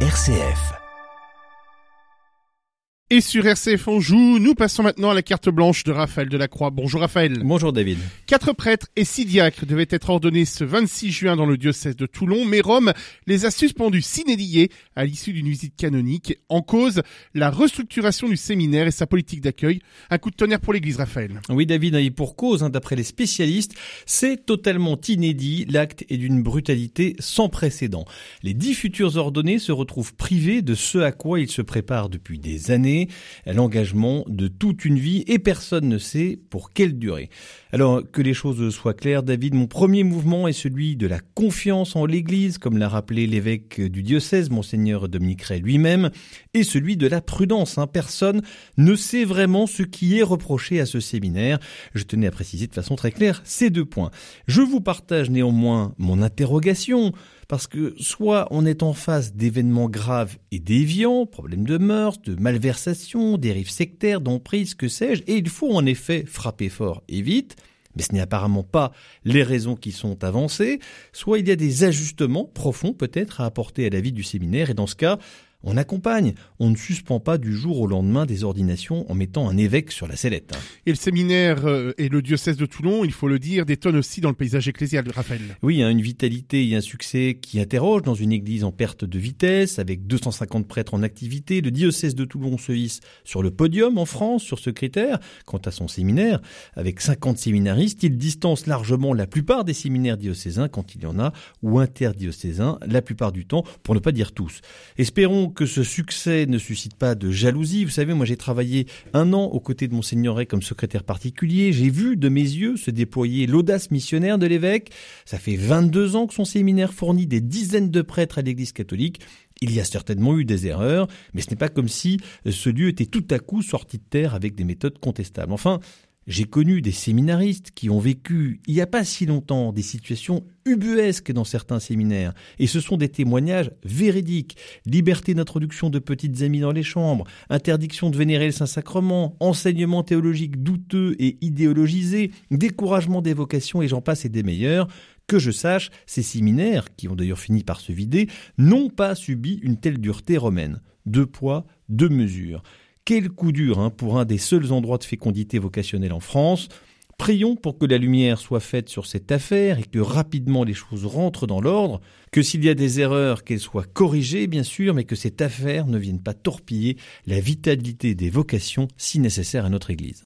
RCF. Et sur RCF on joue, nous passons maintenant à la carte blanche de Raphaël Delacroix. Bonjour Raphaël. Bonjour David. Quatre prêtres et six diacres devaient être ordonnés ce 26 juin dans le diocèse de Toulon, mais Rome les a suspendus s'inédier à l'issue d'une visite canonique. En cause, la restructuration du séminaire et sa politique d'accueil. Un coup de tonnerre pour l'église Raphaël. Oui David, et pour cause, hein, d'après les spécialistes, c'est totalement inédit. L'acte est d'une brutalité sans précédent. Les dix futurs ordonnés se retrouvent privés de ce à quoi ils se préparent depuis des années l'engagement de toute une vie et personne ne sait pour quelle durée. Alors que les choses soient claires, David, mon premier mouvement est celui de la confiance en l'Église, comme l'a rappelé l'évêque du diocèse, monseigneur Dominique Ray lui-même, et celui de la prudence. Hein. Personne ne sait vraiment ce qui est reproché à ce séminaire. Je tenais à préciser de façon très claire ces deux points. Je vous partage néanmoins mon interrogation parce que soit on est en face d'événements graves et déviants, problèmes de mœurs, de malversation, dérives sectaires, d'emprise, que sais-je, et il faut en effet frapper fort et vite, mais ce n'est apparemment pas les raisons qui sont avancées, soit il y a des ajustements profonds peut-être à apporter à la vie du séminaire, et dans ce cas, on accompagne, on ne suspend pas du jour au lendemain des ordinations en mettant un évêque sur la sellette. Et le séminaire euh, et le diocèse de Toulon, il faut le dire, détonnent aussi dans le paysage ecclésial de Raphaël. Oui, hein, une vitalité et un succès qui interrogent dans une église en perte de vitesse, avec 250 prêtres en activité. Le diocèse de Toulon se hisse sur le podium en France sur ce critère. Quant à son séminaire, avec 50 séminaristes, il distance largement la plupart des séminaires diocésains quand il y en a, ou interdiocésains la plupart du temps, pour ne pas dire tous. Espérons que ce succès ne suscite pas de jalousie. Vous savez, moi j'ai travaillé un an aux côtés de Monseigneur comme secrétaire particulier. J'ai vu de mes yeux se déployer l'audace missionnaire de l'évêque. Ça fait 22 ans que son séminaire fournit des dizaines de prêtres à l'église catholique. Il y a certainement eu des erreurs, mais ce n'est pas comme si ce lieu était tout à coup sorti de terre avec des méthodes contestables. Enfin, j'ai connu des séminaristes qui ont vécu, il n'y a pas si longtemps, des situations ubuesques dans certains séminaires. Et ce sont des témoignages véridiques. Liberté d'introduction de petites amies dans les chambres, interdiction de vénérer le Saint-Sacrement, enseignement théologique douteux et idéologisé, découragement des vocations et j'en passe et des meilleurs. Que je sache, ces séminaires, qui ont d'ailleurs fini par se vider, n'ont pas subi une telle dureté romaine. Deux poids, deux mesures. Quel coup dur hein, pour un des seuls endroits de fécondité vocationnelle en France. Prions pour que la lumière soit faite sur cette affaire et que rapidement les choses rentrent dans l'ordre, que s'il y a des erreurs, qu'elles soient corrigées bien sûr, mais que cette affaire ne vienne pas torpiller la vitalité des vocations si nécessaires à notre Église.